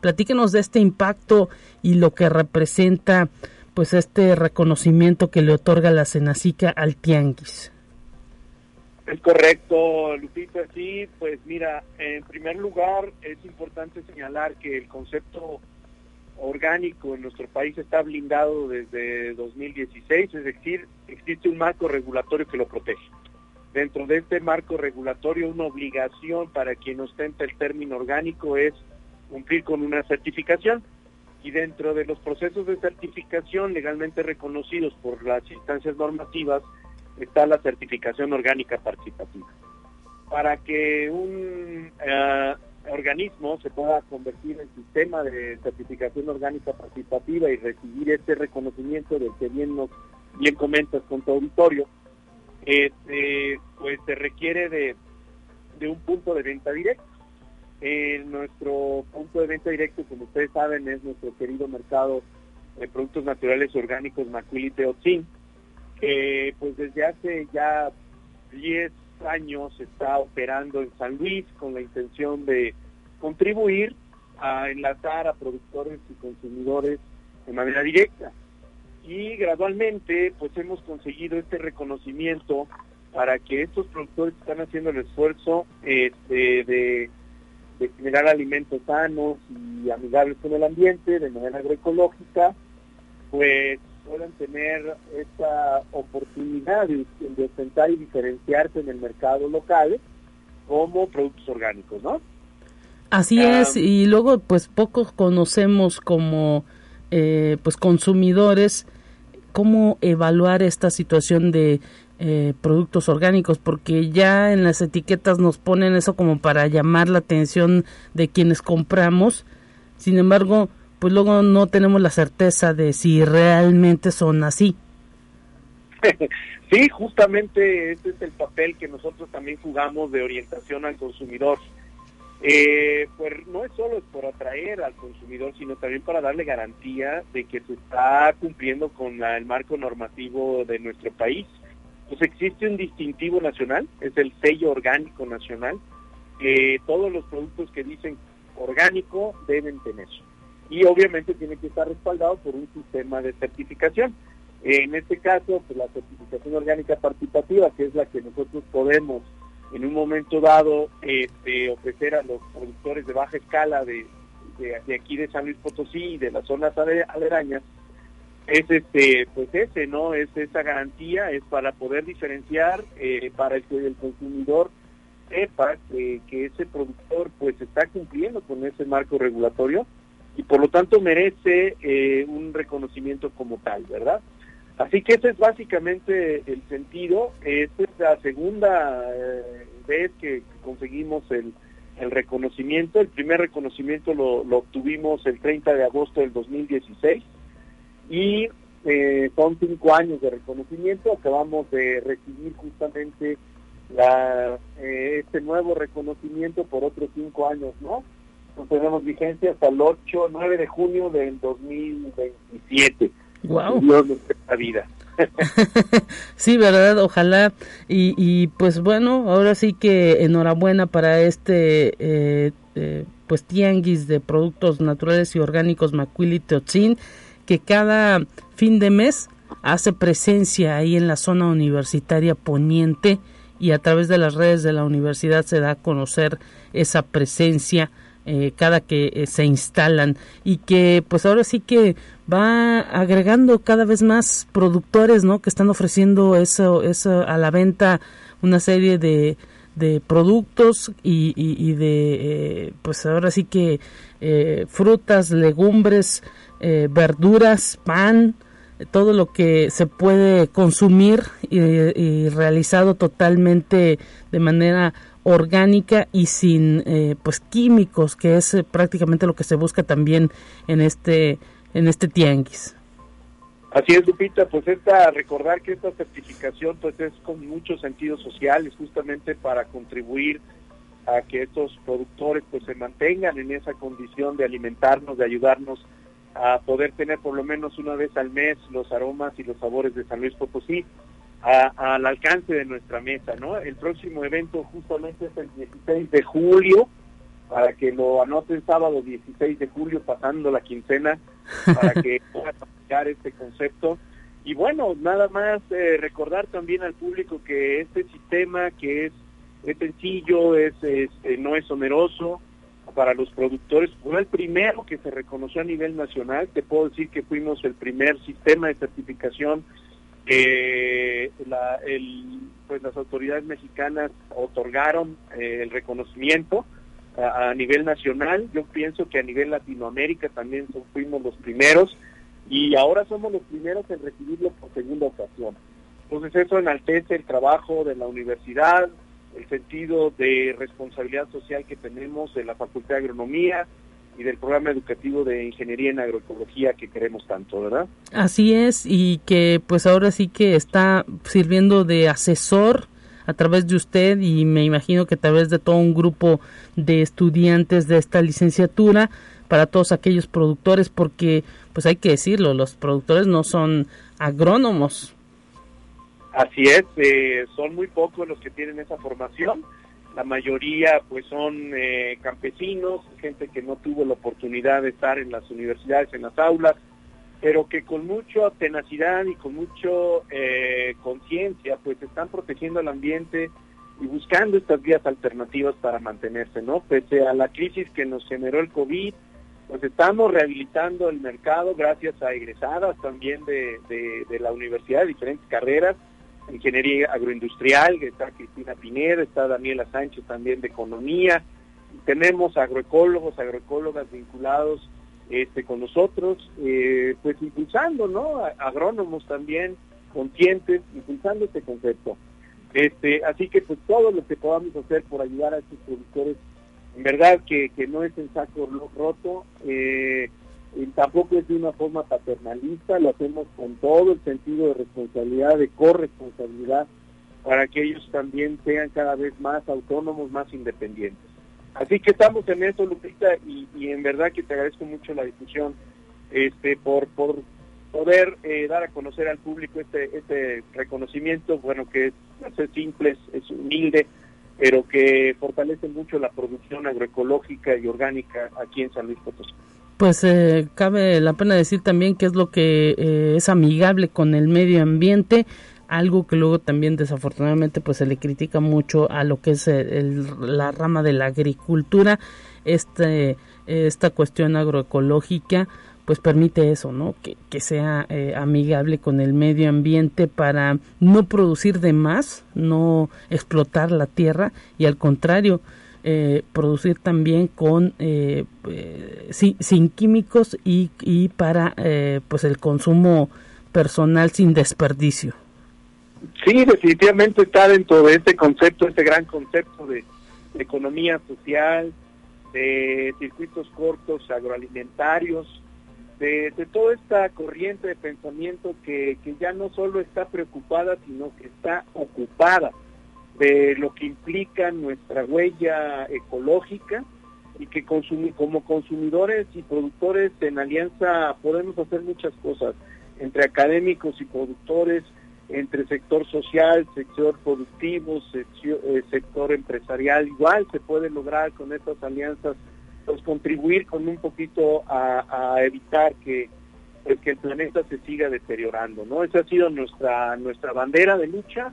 Platíquenos de este impacto y lo que representa pues este reconocimiento que le otorga la Senacica al Tianguis. Es correcto, Lupita, sí, pues mira, en primer lugar es importante señalar que el concepto orgánico en nuestro país está blindado desde 2016, es decir, existe un marco regulatorio que lo protege. Dentro de este marco regulatorio, una obligación para quien ostenta el término orgánico es cumplir con una certificación y dentro de los procesos de certificación legalmente reconocidos por las instancias normativas está la certificación orgánica participativa. Para que un eh, organismo se pueda convertir en sistema de certificación orgánica participativa y recibir este reconocimiento del que bien nos bien comentas con tu auditorio, este, pues se requiere de, de un punto de venta directo. Eh, nuestro punto de venta directo, como ustedes saben, es nuestro querido mercado de productos naturales orgánicos Macuilite Otzin, que pues desde hace ya 10 años está operando en San Luis con la intención de contribuir a enlazar a productores y consumidores de manera directa. Y gradualmente pues hemos conseguido este reconocimiento para que estos productores están haciendo el esfuerzo este, de de generar alimentos sanos y amigables con el ambiente de manera agroecológica, pues puedan tener esta oportunidad de, de y diferenciarse en el mercado local como productos orgánicos, ¿no? Así ah, es, y luego pues pocos conocemos como eh, pues consumidores cómo evaluar esta situación de eh, productos orgánicos, porque ya en las etiquetas nos ponen eso como para llamar la atención de quienes compramos. Sin embargo, pues luego no tenemos la certeza de si realmente son así. Sí, justamente ese es el papel que nosotros también jugamos de orientación al consumidor. Eh, pues no es solo por atraer al consumidor, sino también para darle garantía de que se está cumpliendo con el marco normativo de nuestro país pues existe un distintivo nacional, es el sello orgánico nacional, que todos los productos que dicen orgánico deben tener. Y obviamente tiene que estar respaldado por un sistema de certificación. En este caso, pues la certificación orgánica participativa, que es la que nosotros podemos en un momento dado este, ofrecer a los productores de baja escala de, de, aquí de San Luis Potosí y de las zonas aledañas, es este pues ese no es esa garantía es para poder diferenciar eh, para que el consumidor sepa que, ese productor pues está cumpliendo con ese marco regulatorio y por lo tanto merece eh, un reconocimiento como tal verdad así que ese es básicamente el sentido esta es la segunda eh, vez que conseguimos el, reconocimiento el primer reconocimiento lo, lo obtuvimos el 30 de agosto del 2016 y eh, son cinco años de reconocimiento. Acabamos de recibir justamente este nuevo reconocimiento por otros cinco años, ¿no? Tenemos vigencia hasta el 8, 9 de junio del 2027. Wow. Dios nos vida. sí, verdad, ojalá. Y, y, pues bueno, ahora sí que enhorabuena para este eh, eh pues tianguis de productos naturales y orgánicos Macuili Teotzin que cada fin de mes hace presencia ahí en la zona universitaria poniente y a través de las redes de la universidad se da a conocer esa presencia eh, cada que eh, se instalan y que pues ahora sí que va agregando cada vez más productores no que están ofreciendo eso, eso a la venta una serie de, de productos y, y, de pues ahora sí que frutas legumbres verduras pan todo lo que se puede consumir y, realizado totalmente de manera orgánica y sin eh, pues químicos que es eh, prácticamente lo que se busca también en este en este tianguis. Así es Lupita pues esta recordar que esta certificación pues es con muchos sentidos sociales justamente para contribuir a que estos productores pues se mantengan en esa condición de alimentarnos de ayudarnos a poder tener por lo menos una vez al mes los aromas y los sabores de San Luis Potosí al alcance de nuestra mesa, ¿no? El próximo evento justamente es el 16 de julio, para que lo anoten sábado 16 de julio, pasando la quincena, para que puedan aplicar este concepto. Y bueno, nada más eh, recordar también al público que este sistema que es, es sencillo, es, es eh, no es oneroso, para los productores. Fue el primero que se reconoció a nivel nacional. Te puedo decir que fuimos el primer sistema de certificación que la, el, pues las autoridades mexicanas otorgaron eh, el reconocimiento a, nivel nacional. Yo pienso que a nivel Latinoamérica también fuimos los primeros y ahora somos los primeros en recibirlo por segunda ocasión. Entonces eso enaltece el trabajo de la universidad, el sentido de responsabilidad social que tenemos de la Facultad de Agronomía y del programa educativo de Ingeniería en Agroecología que queremos tanto, ¿verdad? Así es, y que pues ahora sí que está sirviendo de asesor a través de usted y me imagino que a través de todo un grupo de estudiantes de esta licenciatura para todos aquellos productores porque pues hay que decirlo, los productores no son agrónomos, Así es, eh, son muy pocos los que tienen esa formación. La mayoría pues son eh, campesinos, gente que no tuvo la oportunidad de estar en las universidades, en las aulas, pero que con mucha tenacidad y con mucho eh, conciencia pues están protegiendo el ambiente y buscando estas vías alternativas para mantenerse, ¿no? Pese a la crisis que nos generó el COVID, pues estamos rehabilitando el mercado gracias a egresadas también de, de la universidad, de diferentes carreras, ingeniería agroindustrial, está Cristina Pineda, está Daniela Sánchez también de economía, tenemos agroecólogos, agroecólogas vinculados este, con nosotros, eh, pues impulsando, ¿no? Agrónomos también conscientes, impulsando este concepto. Este, así que pues todo lo que podamos hacer por ayudar a estos productores, en verdad que, que no es en saco roto, eh, tampoco es de una forma paternalista, lo hacemos con todo el sentido de responsabilidad, de corresponsabilidad, para que ellos también sean cada vez más autónomos, más independientes. Así que estamos en eso, Lupita, y, en verdad que te agradezco mucho la discusión este, por, por poder eh, dar a conocer al público este, este reconocimiento, bueno, que es, es simple, es humilde, pero que fortalece mucho la producción agroecológica y orgánica aquí en San Luis Potosí pues eh, cabe la pena decir también que es lo que eh, es amigable con el medio ambiente algo que luego también desafortunadamente pues se le critica mucho a lo que es la rama de la agricultura este esta cuestión agroecológica pues permite eso, ¿no? Que, que sea eh, amigable con el medio ambiente para no producir de más, no explotar la tierra y al contrario, eh, producir también con eh, eh sin, químicos y, y para eh, pues el consumo personal sin desperdicio. Sí, definitivamente está dentro de este concepto, este gran concepto de, economía social, de circuitos cortos agroalimentarios, de, de, toda esta corriente de pensamiento que, que ya no solo está preocupada, sino que está ocupada de lo que implica nuestra huella ecológica y que como consumidores y productores en alianza podemos hacer muchas cosas, entre académicos y productores, entre sector social, sector productivo, eh, sector empresarial, igual se puede lograr con estas alianzas, pues contribuir con un poquito a, evitar que, pues, que el planeta se siga deteriorando, ¿no? Esa ha sido nuestra, nuestra bandera de lucha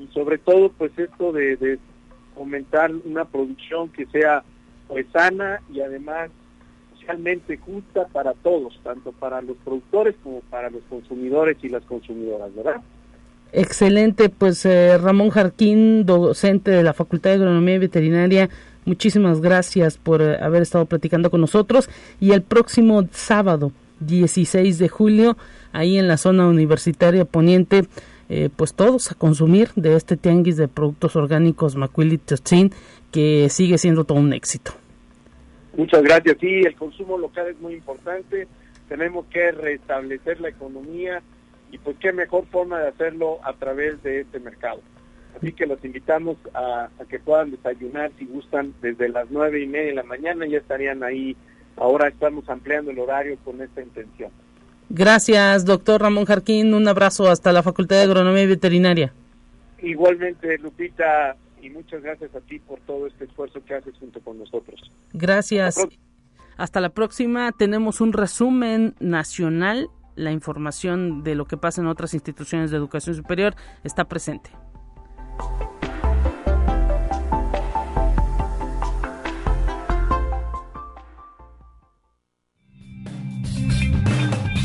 y sobre todo pues esto de, fomentar una producción que sea pues sana y además socialmente justa para todos, tanto para los productores como para los consumidores y las consumidoras, ¿verdad? Excelente, pues eh, Ramón Jarquín, docente de la Facultad de Agronomía y Veterinaria, muchísimas gracias por eh, haber estado platicando con nosotros y el próximo sábado 16 de julio, ahí en la zona universitaria poniente, eh, pues todos a consumir de este tianguis de productos orgánicos Macuili Totzin, que sigue siendo todo un éxito. Muchas gracias. Sí, el consumo local es muy importante. Tenemos que restablecer la economía y pues qué mejor forma de hacerlo a través de este mercado. Así que los invitamos a, que puedan desayunar si gustan desde las nueve y media de la mañana, ya estarían ahí. Ahora estamos ampliando el horario con esta intención. Gracias, doctor Ramón Jarquín. Un abrazo hasta la Facultad de Agronomía y Veterinaria. Igualmente, Lupita, y muchas gracias a ti por todo este esfuerzo que haces junto con nosotros. Gracias. Hasta la próxima. Tenemos un resumen nacional. La información de lo que pasa en otras instituciones de educación superior está presente.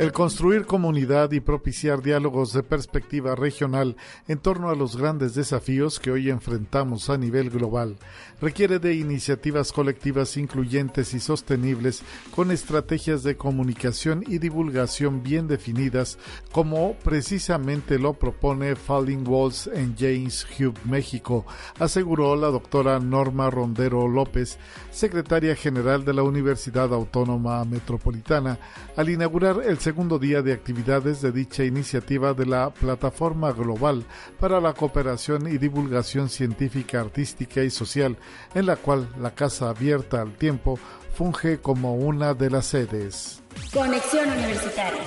El construir comunidad y propiciar diálogos de perspectiva regional en torno a los grandes desafíos que hoy enfrentamos a nivel global requiere de iniciativas colectivas incluyentes y sostenibles con estrategias de comunicación y divulgación bien definidas, como precisamente lo propone Falling Walls en James Hube, México, aseguró la doctora Norma Rondero López, secretaria general de la Universidad Autónoma Metropolitana, al inaugurar el segundo día de actividades de dicha iniciativa de la Plataforma Global para la Cooperación y Divulgación Científica, Artística y Social en la cual la Casa Abierta al Tiempo funge como una de las sedes. Conexión Universitaria.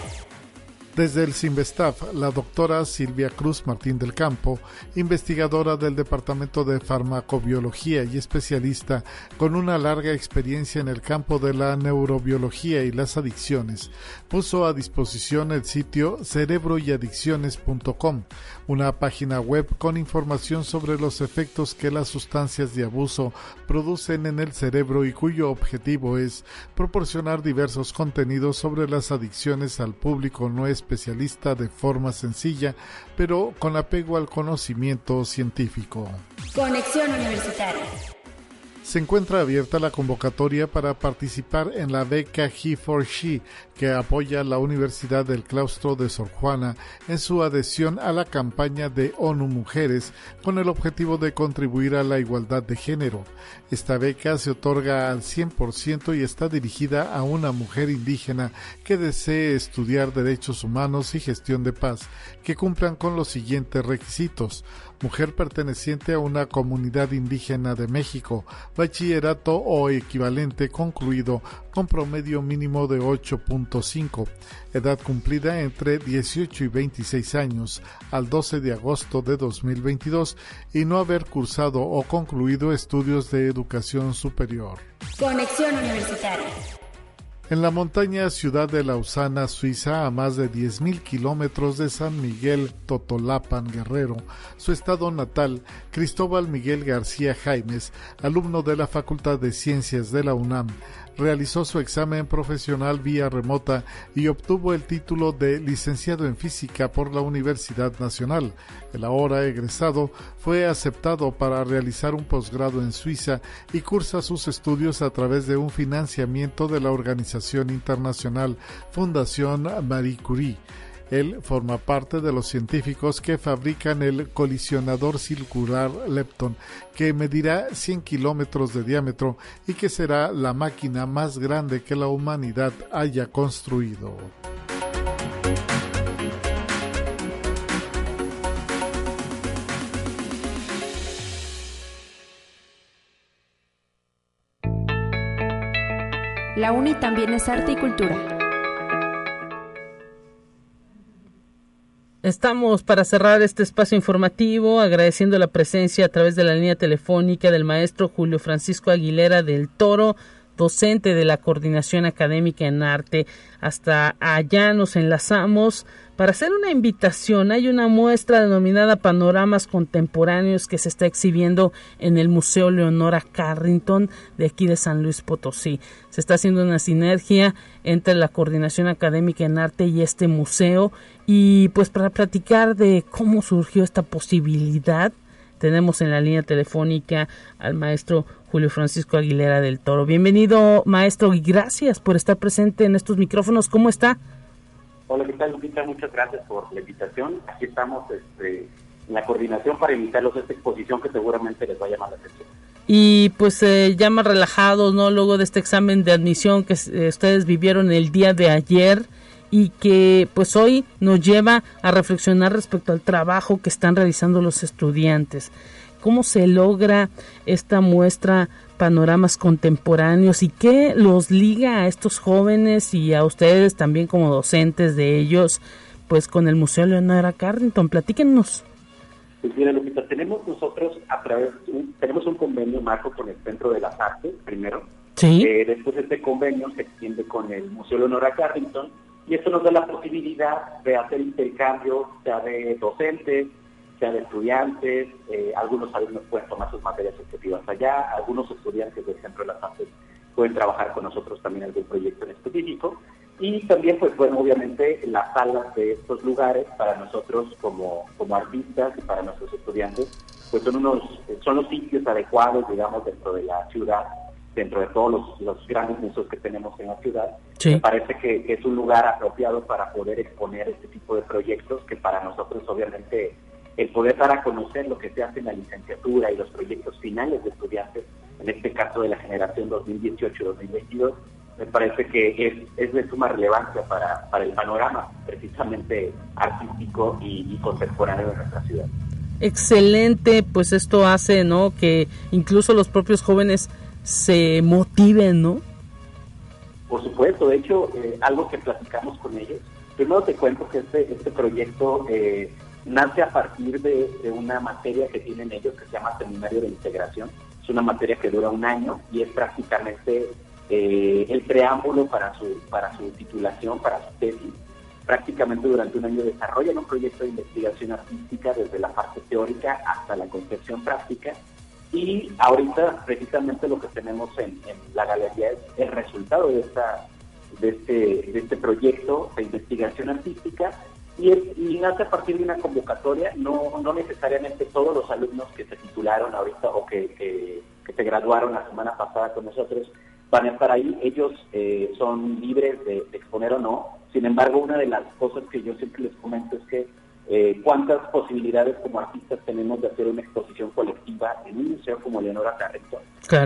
Desde el CIMBESTAF, la doctora Silvia Cruz Martín del Campo, investigadora del Departamento de Farmacobiología y especialista con una larga experiencia en el campo de la neurobiología y las adicciones, puso a disposición el sitio cerebroyadicciones.com, una página web con información sobre los efectos que las sustancias de abuso producen en el cerebro y cuyo objetivo es proporcionar diversos contenidos sobre las adicciones al público no especialista de forma sencilla, pero con apego al conocimiento científico. Conexión Universitaria se encuentra abierta la convocatoria para participar en la beca He for She que apoya la Universidad del Claustro de Sor Juana en su adhesión a la campaña de ONU Mujeres con el objetivo de contribuir a la igualdad de género. Esta beca se otorga al 100% y está dirigida a una mujer indígena que desee estudiar derechos humanos y gestión de paz, que cumplan con los siguientes requisitos mujer perteneciente a una comunidad indígena de México, bachillerato o equivalente concluido con promedio mínimo de 8.5, edad cumplida entre 18 y 26 años al 12 de agosto de 2022 y no haber cursado o concluido estudios de educación superior. Conexión Universitaria. En la montaña ciudad de Lausana, Suiza, a más de 10.000 kilómetros de San Miguel Totolapan, Guerrero, su estado natal, Cristóbal Miguel García Jaimes, alumno de la Facultad de Ciencias de la UNAM, realizó su examen profesional vía remota y obtuvo el título de licenciado en física por la Universidad Nacional. El ahora egresado fue aceptado para realizar un posgrado en Suiza y cursa sus estudios a través de un financiamiento de la organización internacional Fundación Marie Curie. Él forma parte de los científicos que fabrican el colisionador circular Lepton, que medirá 100 kilómetros de diámetro y que será la máquina más grande que la humanidad haya construido. La UNI también es arte y cultura. Estamos para cerrar este espacio informativo agradeciendo la presencia a través de la línea telefónica del maestro Julio Francisco Aguilera del Toro, docente de la Coordinación Académica en Arte. Hasta allá nos enlazamos para hacer una invitación. Hay una muestra denominada Panoramas Contemporáneos que se está exhibiendo en el Museo Leonora Carrington de aquí de San Luis Potosí. Se está haciendo una sinergia entre la Coordinación Académica en Arte y este museo. Y pues para platicar de cómo surgió esta posibilidad, tenemos en la línea telefónica al maestro Julio Francisco Aguilera del Toro. Bienvenido, maestro, y gracias por estar presente en estos micrófonos. ¿Cómo está? Hola, ¿qué tal, Lupita? Muchas gracias por la invitación. Aquí estamos este, en la coordinación para invitarlos a esta exposición que seguramente les va a llamar la atención. Y pues se llama relajados, ¿no? Luego de este examen de admisión que eh, ustedes vivieron el día de ayer y que pues hoy nos lleva a reflexionar respecto al trabajo que están realizando los estudiantes. ¿Cómo se logra esta muestra panoramas contemporáneos y qué los liga a estos jóvenes y a ustedes también como docentes de ellos, pues con el Museo Leonora Carrington. Platíquenos. Pues mira, Lupita, tenemos nosotros a través, tenemos un convenio marco con el Centro de las Artes, primero. Sí. Eh, después este convenio se extiende con el Museo Leonora Carrington y esto nos da la posibilidad de hacer intercambio, sea de docentes, de estudiantes, eh, algunos alumnos pueden tomar sus materias objetivas allá, algunos estudiantes del Centro de las Artes pueden trabajar con nosotros también algún proyecto en específico. Y también, pues bueno, obviamente las salas de estos lugares para nosotros como, como artistas y para nuestros estudiantes, pues son, unos, son los sitios adecuados, digamos, dentro de la ciudad, dentro de todos los, grandes museos que tenemos en la ciudad. Me parece que, que es un lugar apropiado para poder exponer este tipo de proyectos que para nosotros obviamente el poder dar a conocer lo que se hace en la licenciatura y los proyectos finales de estudiantes, en este caso de la generación 2018-2022, me parece que es, de suma relevancia para, el panorama precisamente artístico y, contemporáneo de nuestra ciudad. Excelente, pues esto hace, ¿no? Que incluso los propios jóvenes se motiven, ¿no? Por supuesto, de hecho, eh, algo que platicamos con ellos, primero te cuento que este, este proyecto eh, nace a partir de, una materia que tienen ellos que se llama Seminario de Integración. Es una materia que dura un año y es prácticamente eh, el preámbulo para su, para su titulación, para su tesis. Prácticamente durante un año desarrollan un proyecto de investigación artística desde la parte teórica hasta la concepción práctica. Y ahorita precisamente lo que tenemos en, la galería es el resultado de, esta, de, este, de este proyecto de investigación artística y, nace a partir de una convocatoria, no, no necesariamente todos los alumnos que se titularon ahorita o que, que, se graduaron la semana pasada con nosotros van a estar ahí, ellos eh, son libres de, exponer o no, sin embargo una de las cosas que yo siempre les comento es que eh, cuántas posibilidades como artistas tenemos de hacer una exposición colectiva en un museo como Leonora Carrington,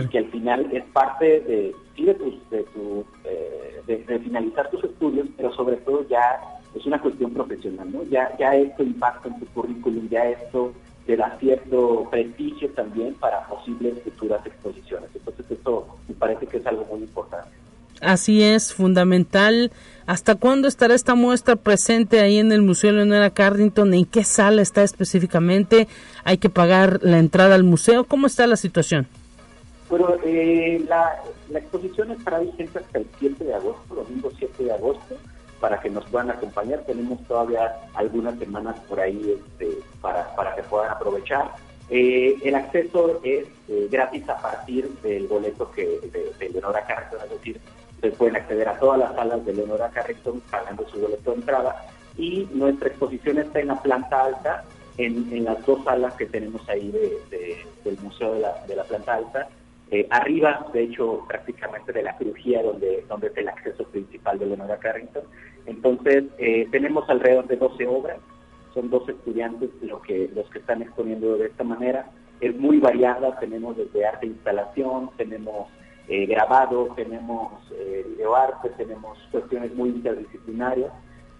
que al final es parte de, de, de, tu, eh, de finalizar tus estudios, pero sobre todo ya es una cuestión profesional, ¿no? Ya, ya esto impacta en tu currículum, ya esto te da cierto prestigio también para posibles futuras exposiciones. Entonces esto me parece que es algo muy importante. Así es, fundamental. ¿Hasta cuándo estará esta muestra presente ahí en el Museo Leonora Carrington? ¿En qué sala está específicamente? ¿Hay que pagar la entrada al museo? ¿Cómo está la situación? Bueno, eh, la, la exposición estará vigente hasta el 7 de agosto, domingo 7 de agosto para que nos puedan acompañar. Tenemos todavía algunas semanas por ahí este, para, para que puedan aprovechar. Eh, el acceso es eh, gratis a partir del boleto que de, Leonora Carrington, es decir, se pueden acceder a todas las salas de Leonora Carrington pagando su boleto de entrada y nuestra exposición está en la planta alta, en, en las dos salas que tenemos ahí de, del Museo de la, de la Planta Alta eh, arriba, de hecho, prácticamente de la crujía donde, donde es el acceso principal de Leonora Carrington. Entonces, eh, tenemos alrededor de 12 obras, son dos estudiantes lo que, los que están exponiendo de esta manera. Es muy variada, tenemos desde arte e instalación, tenemos eh, grabado, tenemos videoarte, tenemos cuestiones muy interdisciplinarias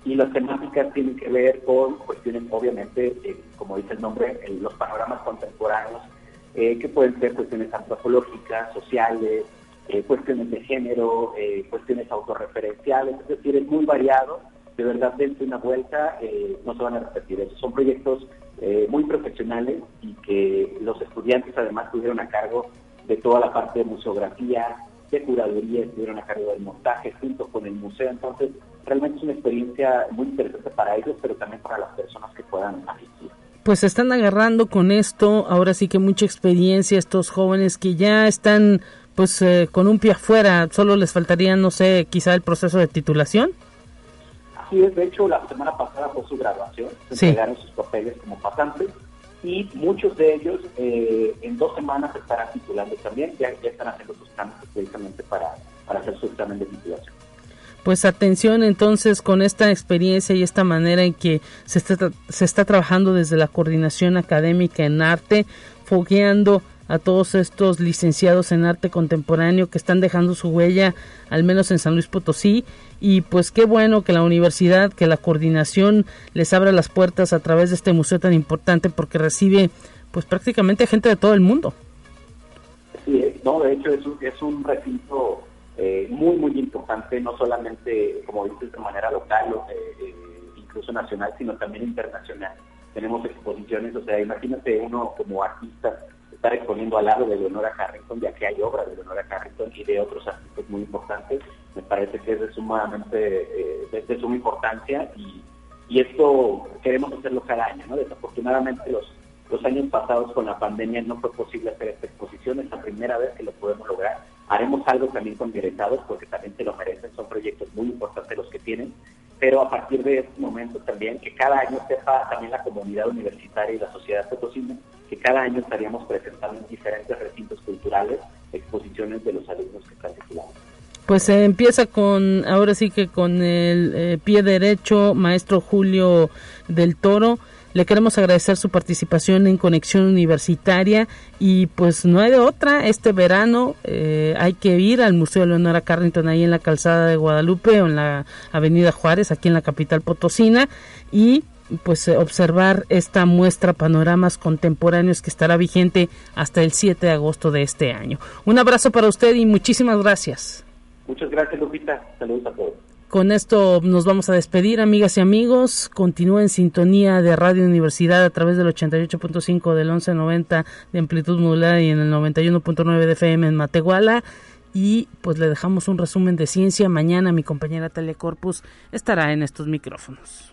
y las temáticas tienen que ver con cuestiones, obviamente, como dice el nombre, los panoramas contemporáneos eh, que pueden ser cuestiones antropológicas, sociales, eh, cuestiones de género, eh, cuestiones autorreferenciales, es decir, es muy variado. De verdad, dense una vuelta, no se van a repetir. Son proyectos muy profesionales y que los estudiantes además tuvieron a cargo de toda la parte de museografía, de curaduría estuvieron a cargo del montaje junto con el museo. Entonces, realmente es una experiencia muy interesante para ellos, pero también para las personas que puedan asistir. Pues se están agarrando con esto, ahora sí que mucha experiencia estos jóvenes que ya están pues eh, con un pie afuera, solo les faltaría, no sé, quizá el proceso de titulación. Así es, de hecho la semana pasada fue su graduación, se entregaron sus papeles como pasantes y muchos de ellos eh, en dos semanas estarán titulando también, ya, ya están haciendo sus trámites precisamente para, para hacer su examen de titulación pues atención entonces con esta experiencia y esta manera en que se está, se está trabajando desde la coordinación académica en arte, fogueando a todos estos licenciados en arte contemporáneo que están dejando su huella, al menos en San Luis Potosí, y pues qué bueno que la universidad, que la coordinación les abra las puertas a través de este museo tan importante porque recibe pues prácticamente gente de todo el mundo. Sí, no, de hecho es un, es un recinto eh, muy, muy importante, no solamente, como dices, de manera local, eh, eh, incluso nacional, sino también internacional. Tenemos exposiciones, o sea, imagínate uno como artista estar exponiendo al lado de Leonora Carrington, ya que hay obras de Leonora Carrington y de otros artistas muy importantes, me parece que es de sumamente, de, suma importancia y, y esto queremos hacerlo cada año, ¿no? Desafortunadamente los los años pasados con la pandemia no fue posible hacer esta exposición, es la primera vez que lo podemos lograr. Haremos algo también con egresados porque también se lo merecen, son proyectos muy importantes los que tienen, pero a partir de este momento también que cada año sepa también la comunidad universitaria y la sociedad potosina que cada año estaríamos presentando en diferentes recintos culturales exposiciones de los alumnos que están titulados. Pues se empieza con, ahora sí que con el eh, pie derecho, maestro Julio del Toro. Le queremos agradecer su participación en Conexión Universitaria y pues no hay de otra, este verano eh, hay que ir al Museo Leonora Carrington ahí en la calzada de Guadalupe o en la Avenida Juárez, aquí en la capital potosina y pues observar esta muestra panoramas contemporáneos que estará vigente hasta el 7 de agosto de este año. Un abrazo para usted y muchísimas gracias. Muchas gracias Lupita, saludos a todos. Con esto nos vamos a despedir, amigas y amigos. Continúa en sintonía de Radio Universidad a través del 88.5 del 1190 de amplitud modulada y en el 91.9 de FM en Matehuala. Y pues le dejamos un resumen de ciencia. Mañana mi compañera Telecorpus estará en estos micrófonos.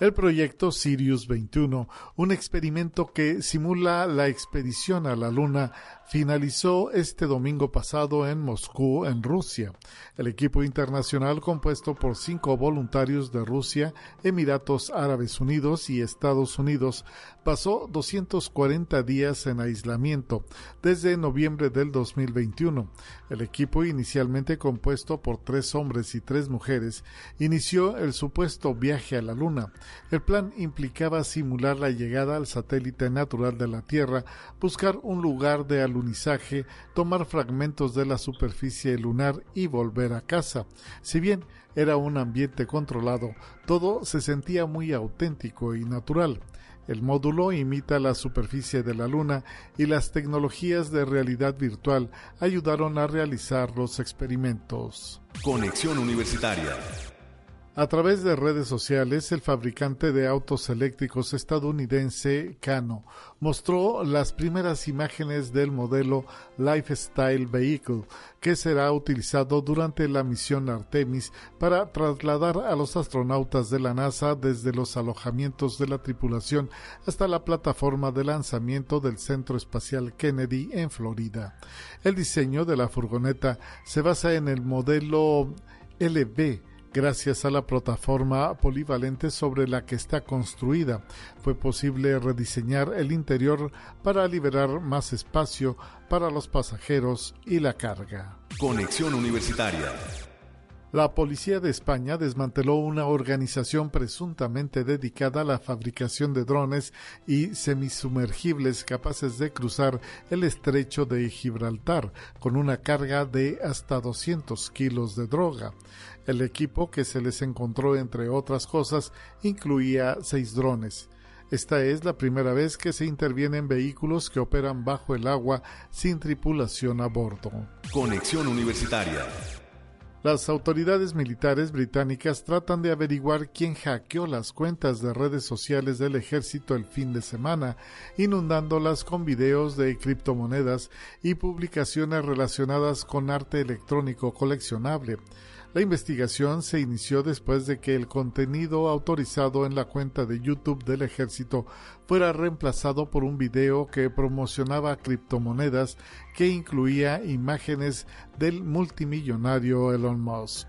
El proyecto Sirius 21, un experimento que simula la expedición a la Luna, finalizó este domingo pasado en Moscú, en Rusia. El equipo internacional, compuesto por cinco voluntarios de Rusia, Emiratos Árabes Unidos y Estados Unidos, pasó 240 días en aislamiento desde noviembre del 2021. El equipo, inicialmente compuesto por tres hombres y tres mujeres, inició el supuesto viaje a la Luna. El plan implicaba simular la llegada al satélite natural de la Tierra, buscar un lugar de alunizaje, tomar fragmentos de la superficie lunar y volver a casa. Si bien era un ambiente controlado, todo se sentía muy auténtico y natural. El módulo imita la superficie de la Luna y las tecnologías de realidad virtual ayudaron a realizar los experimentos. Conexión Universitaria a través de redes sociales, el fabricante de autos eléctricos estadounidense Cano mostró las primeras imágenes del modelo Lifestyle Vehicle que será utilizado durante la misión Artemis para trasladar a los astronautas de la NASA desde los alojamientos de la tripulación hasta la plataforma de lanzamiento del Centro Espacial Kennedy en Florida. El diseño de la furgoneta se basa en el modelo LB Gracias a la plataforma polivalente sobre la que está construida, fue posible rediseñar el interior para liberar más espacio para los pasajeros y la carga. Conexión Universitaria la policía de España desmanteló una organización presuntamente dedicada a la fabricación de drones y semisumergibles capaces de cruzar el estrecho de Gibraltar con una carga de hasta 200 kilos de droga. El equipo que se les encontró, entre otras cosas, incluía seis drones. Esta es la primera vez que se intervienen vehículos que operan bajo el agua sin tripulación a bordo. Conexión Universitaria. Las autoridades militares británicas tratan de averiguar quién hackeó las cuentas de redes sociales del ejército el fin de semana, inundándolas con videos de criptomonedas y publicaciones relacionadas con arte electrónico coleccionable. La investigación se inició después de que el contenido autorizado en la cuenta de YouTube del ejército fuera reemplazado por un video que promocionaba criptomonedas que incluía imágenes del multimillonario Elon Musk.